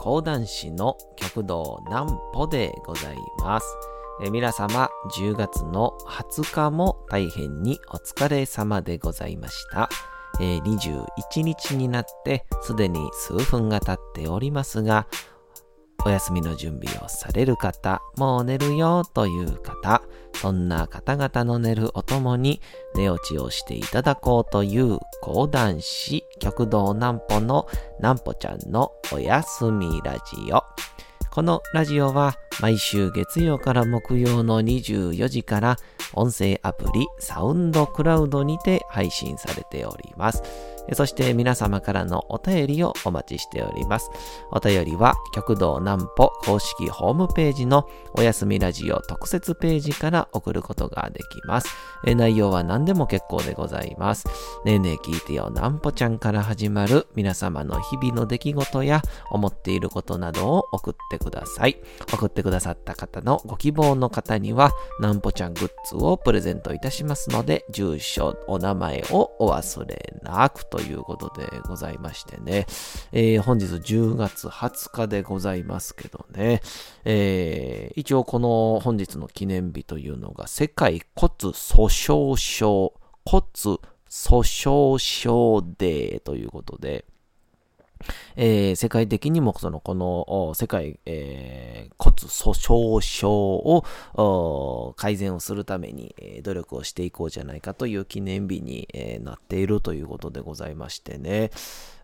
講談師の極道南歩でございます。え皆様、10月の20日も大変にお疲れ様でございました。えー21日になってすでに数分が経っておりますが、お休みの準備をされる方、もう寝るよという方、そんな方々の寝るおともに寝落ちをしていただこうという講談師、極道南歩の南歩ちゃんのおやすみラジオ。このラジオは毎週月曜から木曜の24時から音声アプリサウンドクラウドにて配信されております。そして皆様からのお便りをお待ちしております。お便りは極道南歩公式ホームページのおやすみラジオ特設ページから送ることができます。内容は何でも結構でございます。ねえねえ聞いてよ南歩ちゃんから始まる皆様の日々の出来事や思っていることなどを送ってください。送っててくださった方のご希望の方には南歩ちゃんグッズをプレゼントいたしますので、住所、お名前をお忘れなくということでございましてね。えー本日10月20日でございますけどね。えー一応この本日の記念日というのが世界骨粗鬆症、骨粗鬆症デーということで、えー世界的にもそのこの世界、えー骨粗鬆症を改善をするために、えー努力をしていこうじゃないかという記念日に、えーなっているということでございましてね、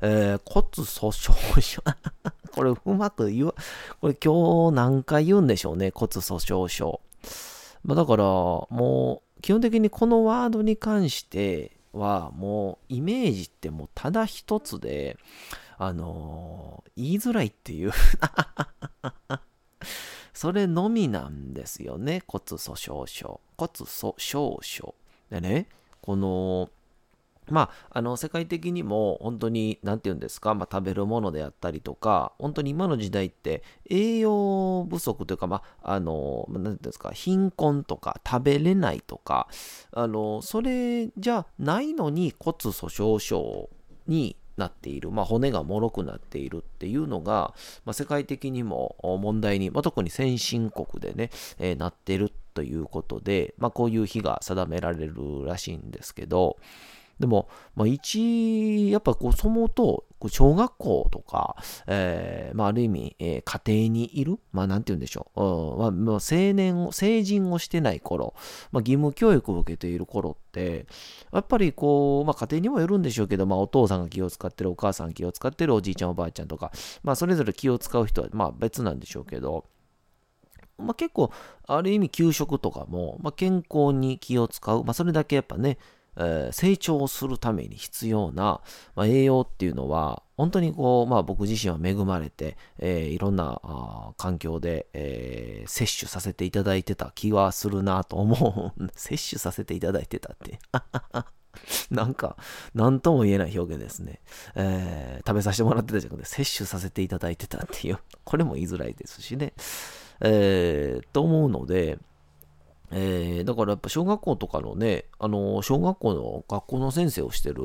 えー骨粗鬆症 これうまく言わこれ今日何回言うんでしょうね骨粗鬆症。まあ、だからもう基本的にこのワードに関してはもうイメージってもうただ一つであのー言いづらいっていう。それのみなんですよね。骨粗鬆症。骨粗鬆症。でねこのまあ、あの世界的にも本当に何て言うんですか、まあ、食べるものであったりとか本当に今の時代って栄養不足というか、まあ、あの何て言うんですか？貧困とか食べれないとかあのそれじゃないのに骨粗鬆症になっている、まあ、骨が脆くなっているっていうのが、まあ、世界的にも問題に、まあ、特に先進国でね、えーなってるということで、まあ、こういう日が定められるらしいんですけど、でも、まあ、一、やっぱこう、そもと、小学校とか、えーまあ、ある意味、えー家庭にいる、まあ、なんて言うんでしょう、うん。まあ、もう青年を、成人をしてない頃、まあ、義務教育を受けている頃って、やっぱりこう、まあ、家庭にもよるんでしょうけど、まあ、お父さんが気を使ってる、お母さんが気を使ってる、おじいちゃん、おばあちゃんとか、まあ、それぞれ気を使う人は、まあ、別なんでしょうけど、まあ、結構、ある意味、給食とかも、まあ、健康に気を使う、まあ、それだけやっぱね、えー成長するために必要な、まあ、栄養っていうのは、本当にこう、まあ僕自身は恵まれて、えーいろんな環境で、えー摂取させていただいてた気はするなと思う。摂取させていただいてたって。なんか、なんとも言えない表現ですね。えー食べさせてもらってたじゃなくて、摂取させていただいてたっていう、これも言いづらいですしね。えーと思うので、えーだからやっぱ小学校とかのね、あの小学校の学校の先生をしてる、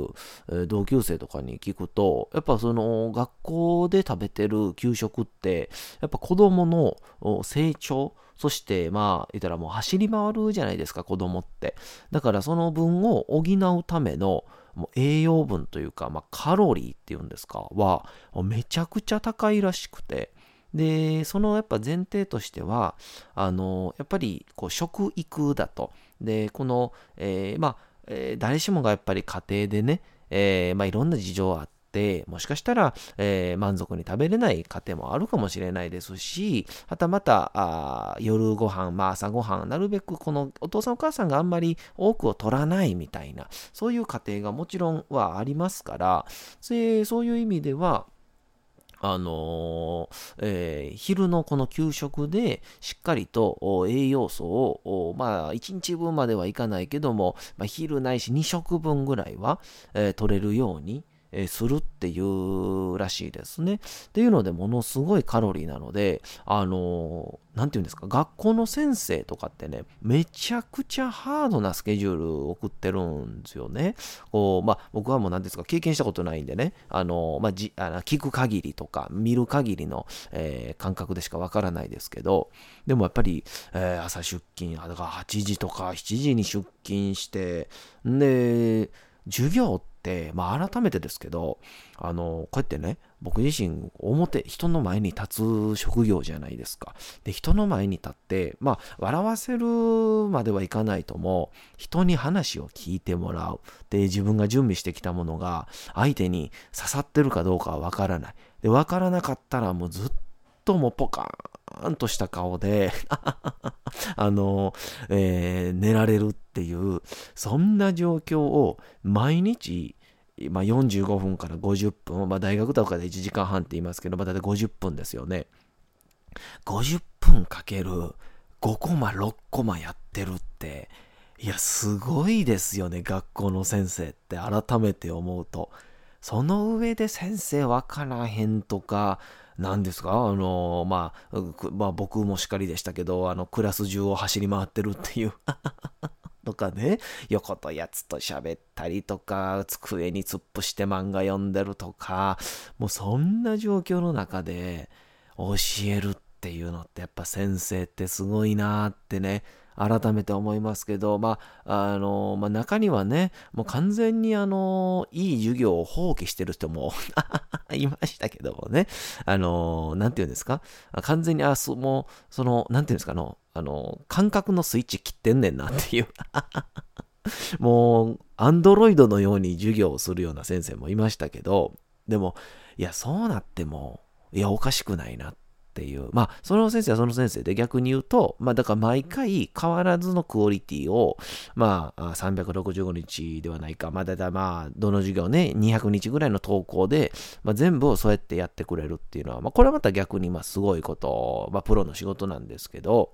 えー同級生とかに聞くと、やっぱその学校で食べてる給食って、やっぱ子供の成長、そしてまあ言ったらもう走り回るじゃないですか、子供って。だからその分を補うためのもう栄養分というか、まあ、カロリーっていうんですか、はめちゃくちゃ高いらしくて、で、そのやっぱ前提としては、あの、やっぱりこう食育だと。で、この、えーまあ、えー誰しもがやっぱり家庭でね、えーまあ、いろんな事情あって、もしかしたら、えー満足に食べれない家庭もあるかもしれないですし、はたまた、あー夜ご飯、まあ、朝ご飯、なるべくこのお父さんお母さんがあんまり多くを取らないみたいな、そういう家庭がもちろんはありますから、そういう意味では、あのーえー昼のこの給食でしっかりと栄養素を、まあ、1日分まではいかないけども、まあ、昼ないし2食分ぐらいは、えー取れるように、えするっていうらしいですね。っていうので、ものすごいカロリーなので、あの何て言うんですか、学校の先生とかってね、めちゃくちゃハードなスケジュール送ってるんですよね。こう、まあ、僕はもう何ですか、経験したことないんでね、あのまあ、じあの聞く限りとか、見る限りの、えー、感覚でしかわからないですけど、でもやっぱり、えー、朝出勤、だから8時とか7時に出勤して、で、授業って、まあ、改めてですけど、あの、こうやってね、僕自身、表、人の前に立つ職業じゃないですか。で、人の前に立って、まあ、笑わせるまではいかないとも、人に話を聞いてもらう。で、自分が準備してきたものが、相手に刺さってるかどうかはわからない。で、わからなかったら、もうずっとともポカーンとした顔で あの、えー、寝られるっていう、そんな状況を毎日、まあ、45分から50分、まあ、大学とかで1時間半って言いますけど、まあ、大体50分ですよね。50分かける5コマ、6コマやってるって、いや、すごいですよね、学校の先生って改めて思うと。その上で先生わからへんとか、何ですか？あの、まあ、まあ、僕もしかりでしたけど、あの、クラス中を走り回ってるっていう。とかね、横とやつと喋ったりとか、机に突っ伏して漫画読んでるとか、もうそんな状況の中で教えるっていうのってやっぱ先生ってすごいなってね、改めて思いますけど、まあ、あの、まあ、中にはね、もう完全にあの、いい授業を放棄してる人も いましたけどもね、あの、なんていうんですか、完全に、あ、そもう、その、なんていうんですか、の、あの、感覚のスイッチ切ってんねんなっていう。もう、アンドロイドのように授業をするような先生もいましたけど、でも、いや、そうなっても、いや、おかしくないなっっていう。まあ、その先生はその先生で逆に言うと、まあ、だから毎回変わらずのクオリティを、まあ、365日ではないか、まあ、だいたいまあ、どの授業ね、200日ぐらいの投稿で、まあ、全部をそうやってやってくれるっていうのは、まあ、これはまた逆に、まあ、すごいこと、まあ、プロの仕事なんですけど、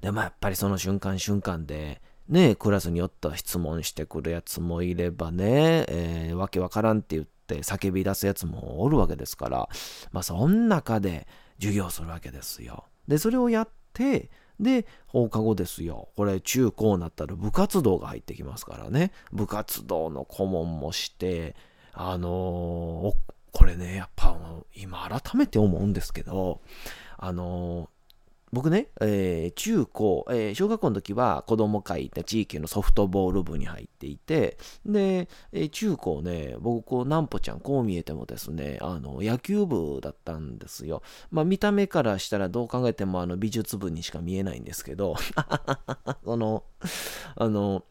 でもやっぱりその瞬間瞬間で、ね、クラスによって質問してくるやつもいればね、えー、わけわからんって言っ、って叫び出すやつもおるわけですから、まあ、そん中で授業するわけですよ。で、それをやって、で、放課後ですよ。これ、中高になったら部活動が入ってきますからね。部活動の顧問もして、あのー、これね、やっぱ今改めて思うんですけど、あのー、僕ね、えー、中高、えー、小学校の時は子供会って地域のソフトボール部に入っていて、で、えー、中高ね、僕こう、なんぽちゃん、こう見えてもですね、あの、野球部だったんですよ。まあ、見た目からしたらどう考えてもあの、美術部にしか見えないんですけど、その、あの、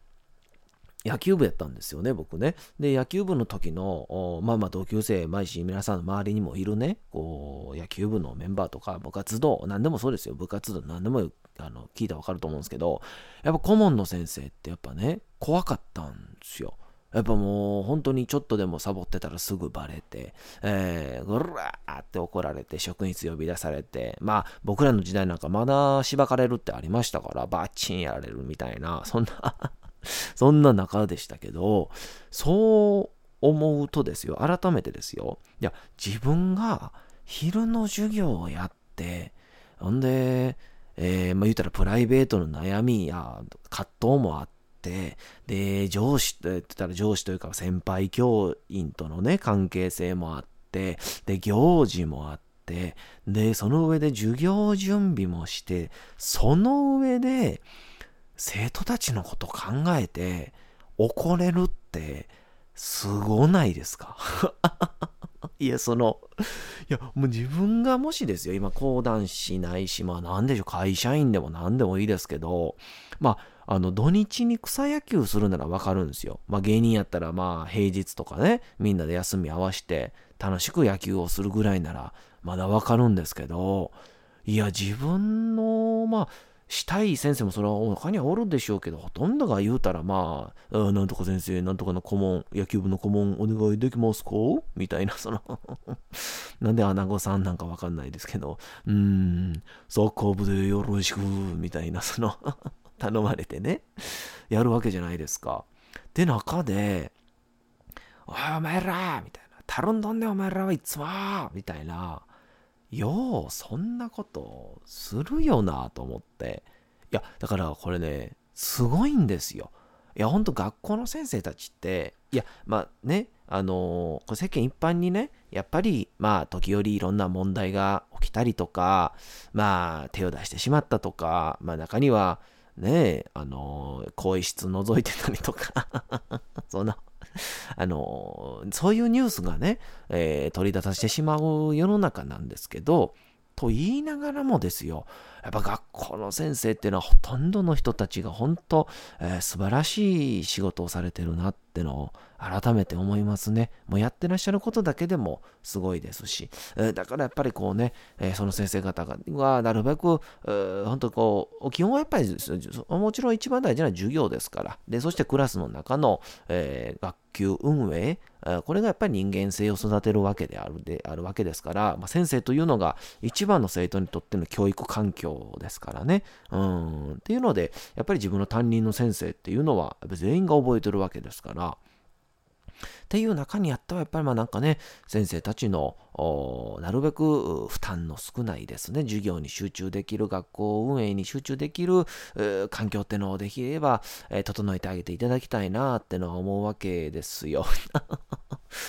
野球部やったんですよね、僕ね。で、野球部の時の、まあまあ同級生、毎日皆さんの周りにもいるね、こう、野球部のメンバーとか、部活動、何でもそうですよ、部活動、何でもあの聞いたらわかると思うんですけど、やっぱ顧問の先生ってやっぱね、怖かったんですよ。やっぱもう本当にちょっとでもサボってたらすぐバレて、えー、ぐらーって怒られて、職員室呼び出されて、まあ僕らの時代なんかまだしばかれるってありましたから、バッチンやられるみたいな、そんな そんな中でしたけど、そう思うとですよ、改めてですよ、いや、自分が昼の授業をやって、ほんで、えー、まあ、言ったらプライベートの悩みや葛藤もあって、で、上司って言ったら上司というか先輩教員とのね、関係性もあって、で、行事もあって、で、その上で授業準備もして、その上で、生徒たちのこと考えて怒れるってすごないですか？いや、その、いや、もう自分がもしですよ、今講談師ないし、まあなんでしょう、会社員でも何でもいいですけど、まあ、あの、土日に草野球するならわかるんですよ。まあ芸人やったら、まあ平日とかね、みんなで休み合わして楽しく野球をするぐらいなら、まだわかるんですけど、いや、自分の、まあ、したい先生もそれは他にはおるでしょうけど、ほとんどが言うたらまあ、あなんとか先生、なんとかの顧問、野球部の顧問お願いできますか？みたいな、その なんで穴子さんなんかわかんないですけど、うーん、サッカー部でよろしく、みたいな、その 頼まれてね、やるわけじゃないですか。で、中で、おいお前らみたいな。たるんどんねお前らはいつもみたいな。よう、そんなことするよなと思って。いや、だからこれね、すごいんですよ。いや、ほんと学校の先生たちって、いや、まあね、あのー、世間一般にね、やっぱり、まあ、時折いろんな問題が起きたりとか、まあ、手を出してしまったとか、まあ、中には、ね、あのー、更衣室覗いてたりとか そんな、あの、そういうニュースがね、えー、取り出させてしまう世の中なんですけど、と言いながらもですよ、やっぱ学校の先生っていうのはほとんどの人たちが本当、えー、素晴らしい仕事をされてるなってのを改めて思いますね。もうやってらっしゃることだけでもすごいですし、えー、だからやっぱりこうね、えー、その先生方がなるべく、えー、本当こう、基本はやっぱりもちろん一番大事な授業ですから、で、そしてクラスの中の、え学級運営、これがやっぱり人間性を育てるわけであるであるわけですから、まあ、先生というのが一番の生徒にとっての教育環境ですからね。うん。っていうので、やっぱり自分の担任の先生っていうのは全員が覚えてるわけですから、っていう中にあっては、やっぱりまあなんかね、先生たちの、なるべく負担の少ないですね、授業に集中できる、学校運営に集中できる、環境ってのをできれば、え整えてあげていただきたいなってのは思うわけですよ。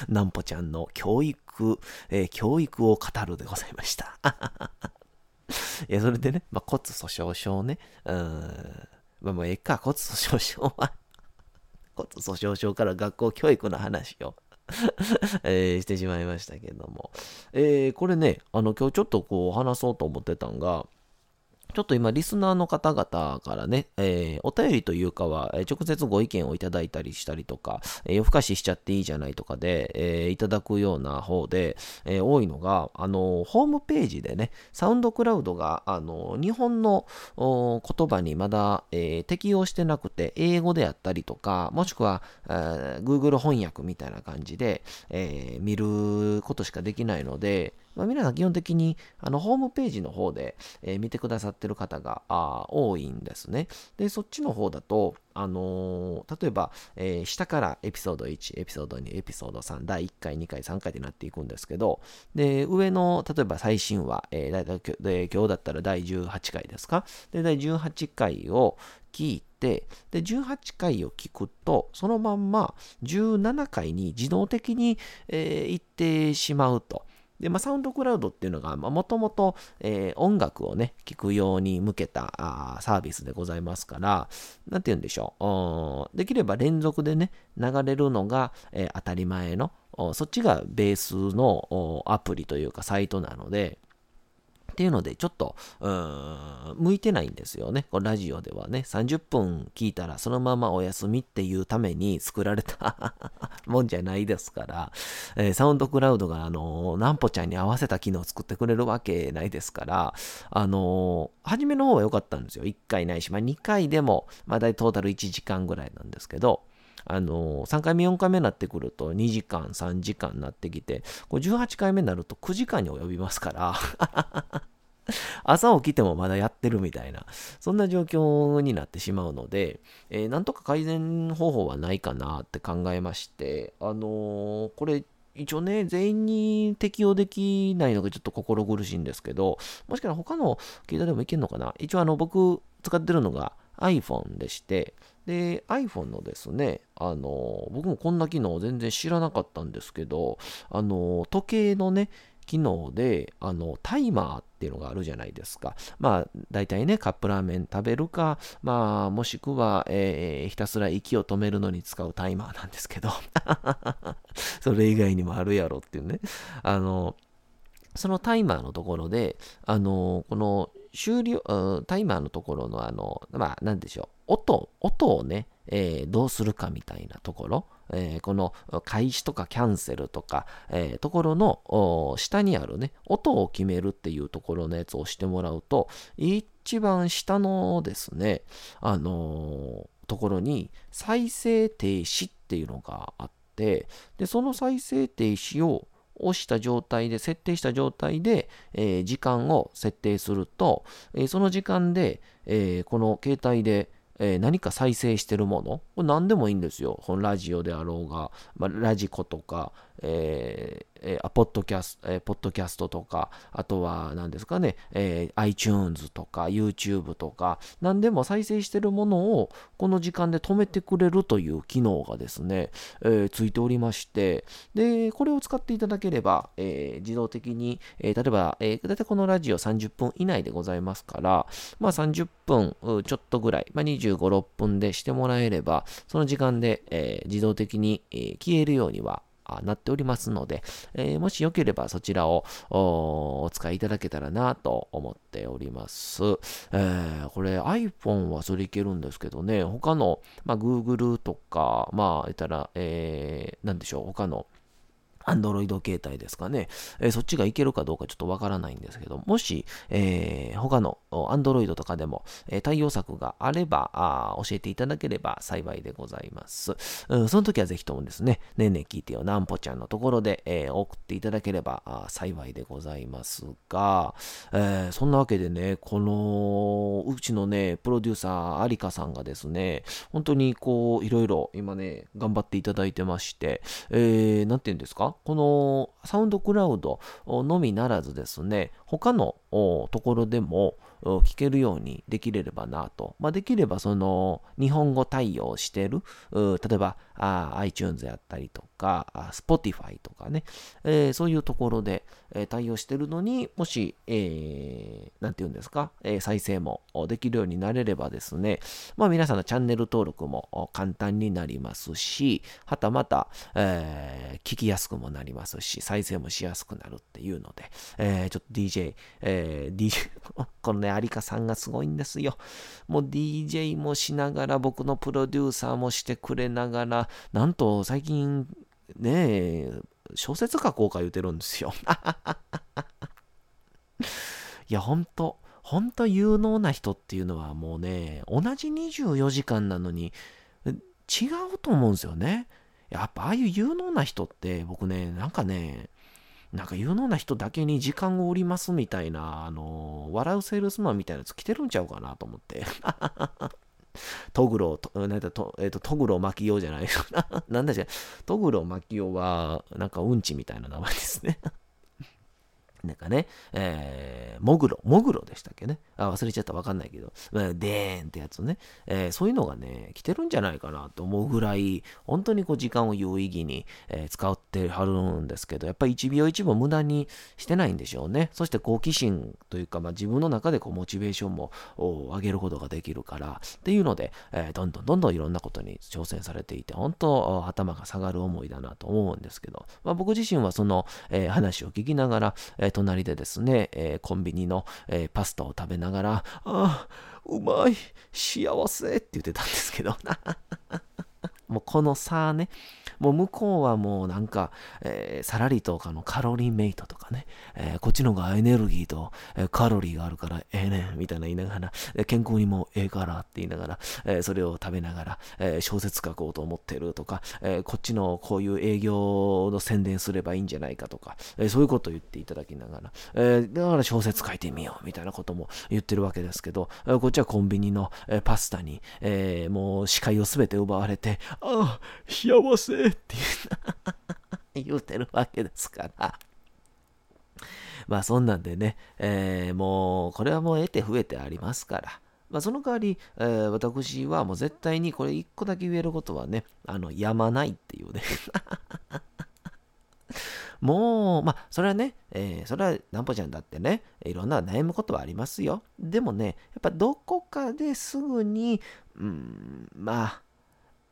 なんぽちゃんの教育、えー、教育を語るでございました。いや、それでね、まあ、骨粗鬆症ね、うん、まあ、もうええか、骨粗鬆症は。骨粗鬆症から学校教育の話を えー、してしまいましたけども。えー、これね、あの、今日ちょっとこう話そうと思ってたんが、ちょっと今、リスナーの方々からね、えー、お便りというかはえ、直接ご意見をいただいたりしたりとか、えー、夜更かししちゃっていいじゃないとかで、えー、いただくような方で、えー、多いのが、あの、ホームページでね、サウンドクラウドが、あの、日本の言葉にまだ、えー、適用してなくて、英語であったりとか、もしくは、えー、Google 翻訳みたいな感じで、えー、見ることしかできないので、まあ、皆さん基本的にあのホームページの方で、えー、見てくださってる方があ多いんですね。で、そっちの方だと、あのー、例えば、えー、下からエピソード1、エピソード2、エピソード3、第1回、2回、3回ってなっていくんですけど、で、上の、例えば最新話、えー、だいたいで今日だったら第18回ですか？で、第18回を聞いて、で、18回を聞くと、そのまんま17回に自動的に、えー、行ってしまうと。で、まあ、サウンドクラウドっていうのが、もともと音楽をね、聴くように向けたあサービスでございますから、なんて言うんでしょう。できれば連続でね、流れるのが、えー、当たり前の、そっちがベースのアプリというかサイトなので、っていうので、ちょっと、うーん、向いてないんですよね。こラジオではね、30分聞いたらそのままお休みっていうために作られた もんじゃないですから、えー、サウンドクラウドが、あのー、なんぽちゃんに合わせた機能を作ってくれるわけないですから、あのー、初めの方は良かったんですよ。1回ないし、まあ、2回でも、まあ、大体トータル1時間ぐらいなんですけど、あの3回目、4回目になってくると2時間、3時間になってきて、これ18回目になると9時間に及びますから 朝起きてもまだやってるみたいな、そんな状況になってしまうので、えー、なんとか改善方法はないかなって考えまして、あのー、これ、一応ね、全員に適用できないのがちょっと心苦しいんですけど、もしかしたら他の携帯でもいけるのかな？一応あの、僕使ってるのが iPhone でして、で、iPhone のですね、あの、僕もこんな機能全然知らなかったんですけど、あの、時計のね、機能で、あの、タイマーっていうのがあるじゃないですか。まあ、大体ね、カップラーメン食べるか、まあ、もしくは、えー、ひたすら息を止めるのに使うタイマーなんですけど、それ以外にもあるやろっていうね。あの、そのタイマーのところで、あの、この終了、タイマーのところのあの、まあ、なんでしょう。音、音をね、えー、どうするかみたいなところ、えー、この開始とかキャンセルとか、えー、ところの下にあるね、音を決めるっていうところのやつを押してもらうと、一番下のですね、あのところに再生停止っていうのがあって、で、その再生停止を押した状態で、設定した状態で、え時間を設定すると、えその時間で、えこの携帯で、えー、何か再生してるもの、これ何でもいいんですよ。このラジオであろうが、まあ、ラジコとか、えーえー、ポッドキャスト、えー、ポッドキャストとか、あとは何ですかね、えー、iTunes とか YouTube とか、何でも再生してるものをこの時間で止めてくれるという機能がですね、えー、ついておりまして、で、これを使っていただければ、えー、自動的に、えー、例えば、えー、だいたいこのラジオ30分以内でございますから、まあ30分ちょっとぐらい、まあ25、6分でしてもらえれば、その時間で、えー、自動的に、えー、消えるようにはなっておりますので、えー、もしよければそちらをお使いいただけたらなと思っております。えー、これ iPhone はそれいけるんですけどね、他の、まあ、Google とか、まあ、言ったら、えー、なんでしょう、他のアンドロイド携帯ですかね、えー、そっちがいけるかどうかちょっとわからないんですけど、もし、えー、他のアンドロイドとかでも、えー、対応策があればあ、教えていただければ幸いでございます。うん、その時はぜひともですね、ねえねえ聞いてよ、なんぽちゃんのところで、えー、送っていただければあ幸いでございますが、えー、そんなわけでね、この、うちのね、プロデューサー、有香さんがですね、本当にこう、いろいろ今ね、頑張っていただいてまして、えー、なんて言うんですか？このサウンドクラウドのみならずですね、他のところでも聞けるようにできれればなと。まあ、できればその日本語対応してる、例えばあ iTunes やったりとか、Spotify とかね、えー、そういうところで、えー、対応してるのに、もし、えー、て言うんですか、えー、再生もできるようになれればですね、まあ皆さんのチャンネル登録も簡単になりますし、はたまた、えー、聞きやすくもなりますし、再生もしやすくなるっていうので、えー、ちょっと DJ、えー、DJ、このね、有香さんがすごいんですよ。もう DJ もしながら、僕のプロデューサーもしてくれながら、なんと最近、ねえ、小説書こうか言うてるんですよ。いや、ほんと、ほんと有能な人っていうのはもうね、同じ24時間なのに違うと思うんですよね。やっぱああいう有能な人って僕ね、なんかね、なんか有能な人だけに時間を売りますみたいな、あの、笑うセールスマンみたいなやつ着てるんちゃうかなと思って。トグロ、なんだと、えっ、ー、と、トグロ巻きようじゃない。な なんだじゃ、トグロ巻きようは、なんかうんちみたいな名前ですね。なんかね、えー、モグロ、モグロでしたっけね。あ、忘れちゃったわかんないけど、デーンってやつね、えー、そういうのがね、来てるんじゃないかなと思うぐらい、本当にこう時間を有意義に、えー、使ってはるんですけど、やっぱり1秒1秒無駄にしてないんでしょうね。そして好奇心というか、まあ、自分の中でこうモチベーションも上げることができるから、っていうので、えー、どんどんどんどんいろんなことに挑戦されていて、本当頭が下がる思いだなと思うんですけど、まあ、僕自身はその、え、話を聞きながら、え隣でですね、えー、コンビニの、えー、パスタを食べながら、ああ、うまい、幸せって言ってたんですけど、もうこの差ね、もう向こうはもうなんか、えー、サラリーとかのカロリーメイトとかね、えー、こっちの方がエネルギーと、え、カロリーがあるからええねんみたいな言いながら、健康にもええからって言いながら、えそれを食べながら、え小説書こうと思ってるとか、えこっちのこういう営業の宣伝すればいいんじゃないかとか、えそういうことを言っていただきながら、えだから小説書いてみようみたいなことも言ってるわけですけど、えこっちはコンビニの、えパスタに、えもう視界を全て奪われて、ああ、幸せって 言うてるわけですから。まあそんなんでね、えー、もうこれはもう得て増えてありますから。まあ、その代わり、えー、私はもう絶対にこれ一個だけ言えることはね、あの、やまないっていうね。もう、まあ、それはね、えー、それはなんぽちゃんだってね、いろんな悩むことはありますよ。でもね、やっぱどこかですぐに、うん、まあ、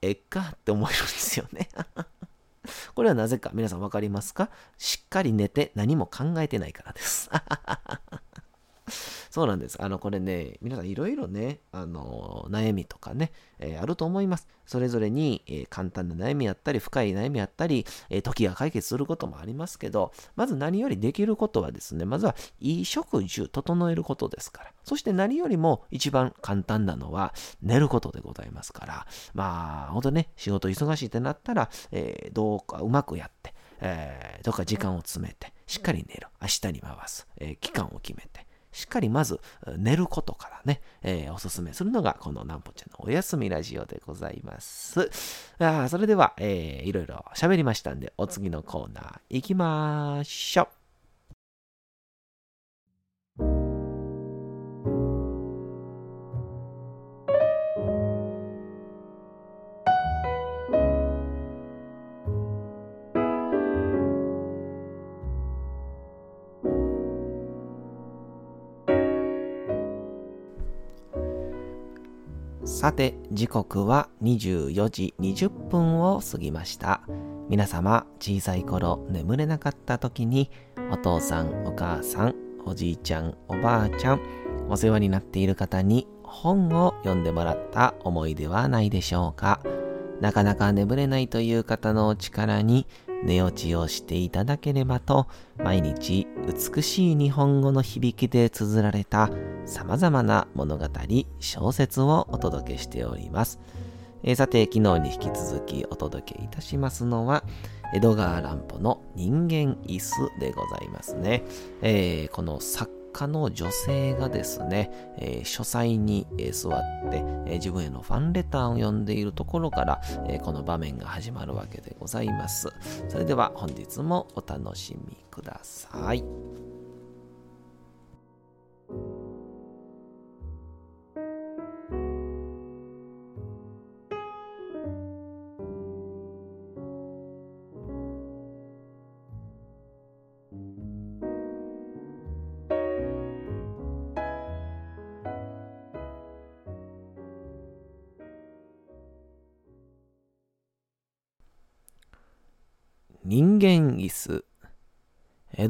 えっか？って思えるんですよね。これはなぜか皆さん分かりますか？しっかり寝て何も考えてないからです。そうなんです。あの、これね、皆さんいろいろね、あの、悩みとかね、えー、あると思います。それぞれに、えー、簡単な悩みやったり、深い悩みやったり、えー、時が解決することもありますけど、まず何よりできることはですね、まずはいい食事を整えることですから。そして何よりも一番簡単なのは寝ることでございますから、まあ、ほんとね、仕事忙しいってなったら、えどうかうまくやって、えどっか時間を詰めて、しっかり寝る。明日に回す。え期間を決めて。しっかりまず寝ることからね、えー、おすすめするのがこのなんぽちゃんのおやすみラジオでございます。あそれでは、えー、いろいろ喋りましたんで、お次のコーナー行きましょう。さて、時刻は24時20分を過ぎました。皆様、小さい頃眠れなかった時に、お父さん、お母さん、おじいちゃん、おばあちゃん、お世話になっている方に本を読んでもらった思いではないでしょうか。なかなか眠れないという方のお力に寝落ちをしていただければと、毎日美しい日本語の響きで綴られた様々な物語、小説をお届けしております。えー、さて、昨日に引き続きお届けいたしますのは、江戸川乱歩の人間椅子でございますね。えー、この作家の女性がですね、えー、書斎に、え、座って、えー、自分へのファンレターを読んでいるところから、えこの場面が始まるわけでございます。それでは本日もお楽しみください。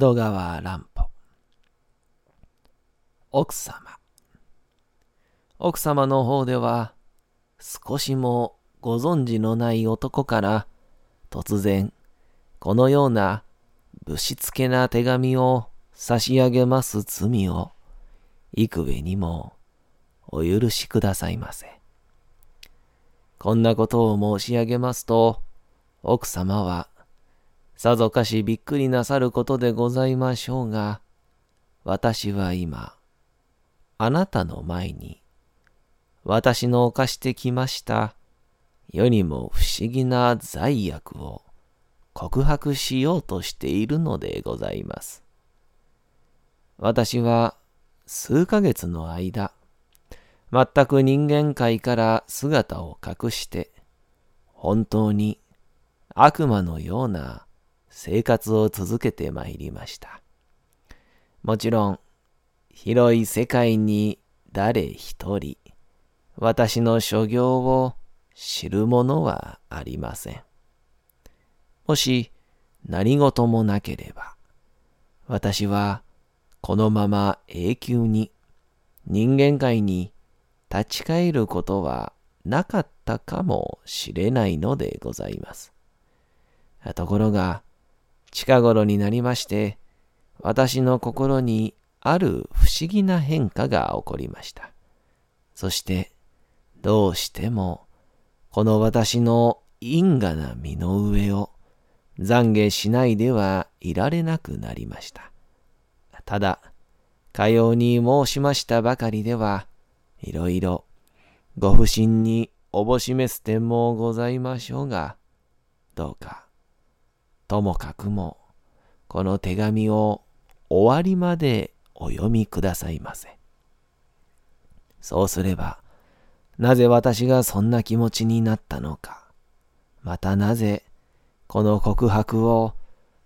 戸川乱歩。奥様。奥様の方では、少しもご存知のない男から突然、このようなぶしつけな手紙を差し上げます罪を、幾重にもお許しくださいませ。こんなことを申し上げますと、奥様はさぞかしびっくりなさることでございましょうが、私は今、あなたの前に、私の犯してきました世にも不思議な罪悪を告白しようとしているのでございます。私は数ヶ月の間、全く人間界から姿を隠して、本当に悪魔のような生活を続けてまいりました。もちろん、広い世界に誰一人、私の所業を知る者はありません。もし何事もなければ、私はこのまま永久に人間界に立ち返ることはなかったかもしれないのでございます。ところが、近頃になりまして、私の心にある不思議な変化が起こりました。そして、どうしても、この私の因果な身の上を懺悔しないではいられなくなりました。ただ、かように申しましたばかりでは、いろいろご不審におぼしめす点もございましょうが、どうかともかくも、この手紙を終わりまでお読みくださいませ。そうすれば、なぜ私がそんな気持ちになったのか、またなぜ、この告白を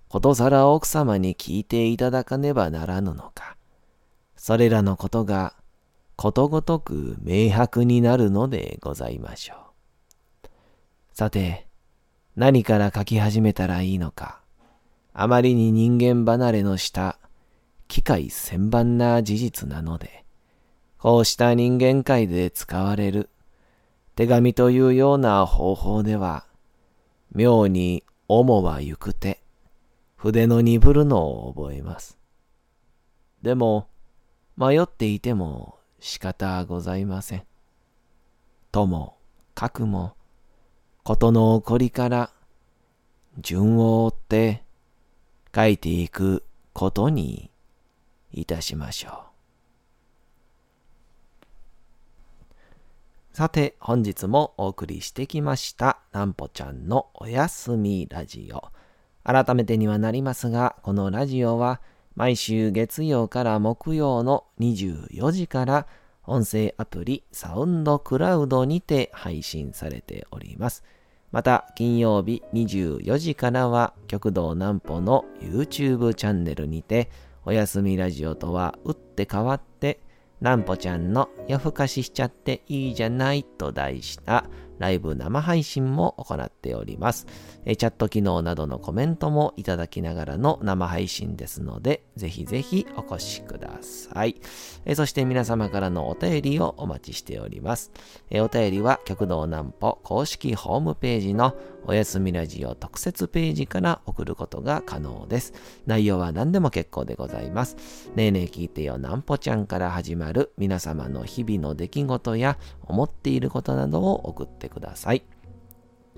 ことさら奥様に聞いていただかねばならぬのか、それらのことがことごとく明白になるのでございましょう。さて、何から書き始めたらいいのか、あまりに人間離れのした機械千万な事実なので、こうした人間界で使われる手紙というような方法では、妙に思はゆくて、筆の鈍るのを覚えます。でも、迷っていても仕方ございません。とも、かくも、事の起こりから順を追って書いていくことにいたしましょう。さて、本日もお送りしてきました、なんぽちゃんのおやすみラジオ。改めてにはなりますが、このラジオは毎週月曜から木曜の24時から音声アプリサウンドクラウドにて配信されております。また、金曜日24時からは極道南歩の YouTube チャンネルにて、おやすみラジオとは打って変わって、南穂ちゃんの夜更かししちゃっていいじゃないと題したライブ生配信も行っております。チャット機能などのコメントもいただきながらの生配信ですので、ぜひぜひお越しください。そして皆様からのお便りをお待ちしております。お便りは極道南歩公式ホームページのおやすみラジオ特設ページから送ることが可能です。内容は何でも結構でございます。ねえねえ聞いてよなんぽちゃんから始まる皆様の日々の出来事や思っていることなどを送ってください。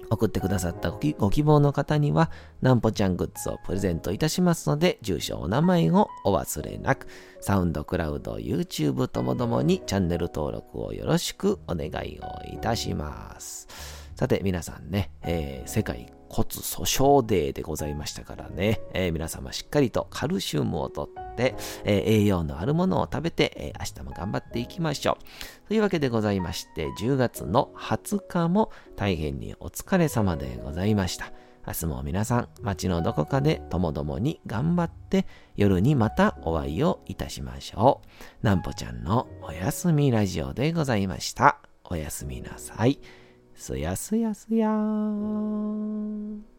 送ってくださったご希望の方には、なんぽちゃんグッズをプレゼントいたしますので、住所、お名前をお忘れなく、サウンドクラウド、YouTube ともどもにチャンネル登録をよろしくお願いをいたします。さて、皆さんね、えー、世界骨粗鬆デーでございましたからね、えー、皆様しっかりとカルシウムをとって、えー、栄養のあるものを食べて、えー、明日も頑張っていきましょう。というわけでございまして、10月の20日も大変にお疲れ様でございました。明日も皆さん、街のどこかでともどもに頑張って、夜にまたお会いをいたしましょう。なんぽちゃんのおやすみラジオでございました。おやすみなさい。すやすやすやーん。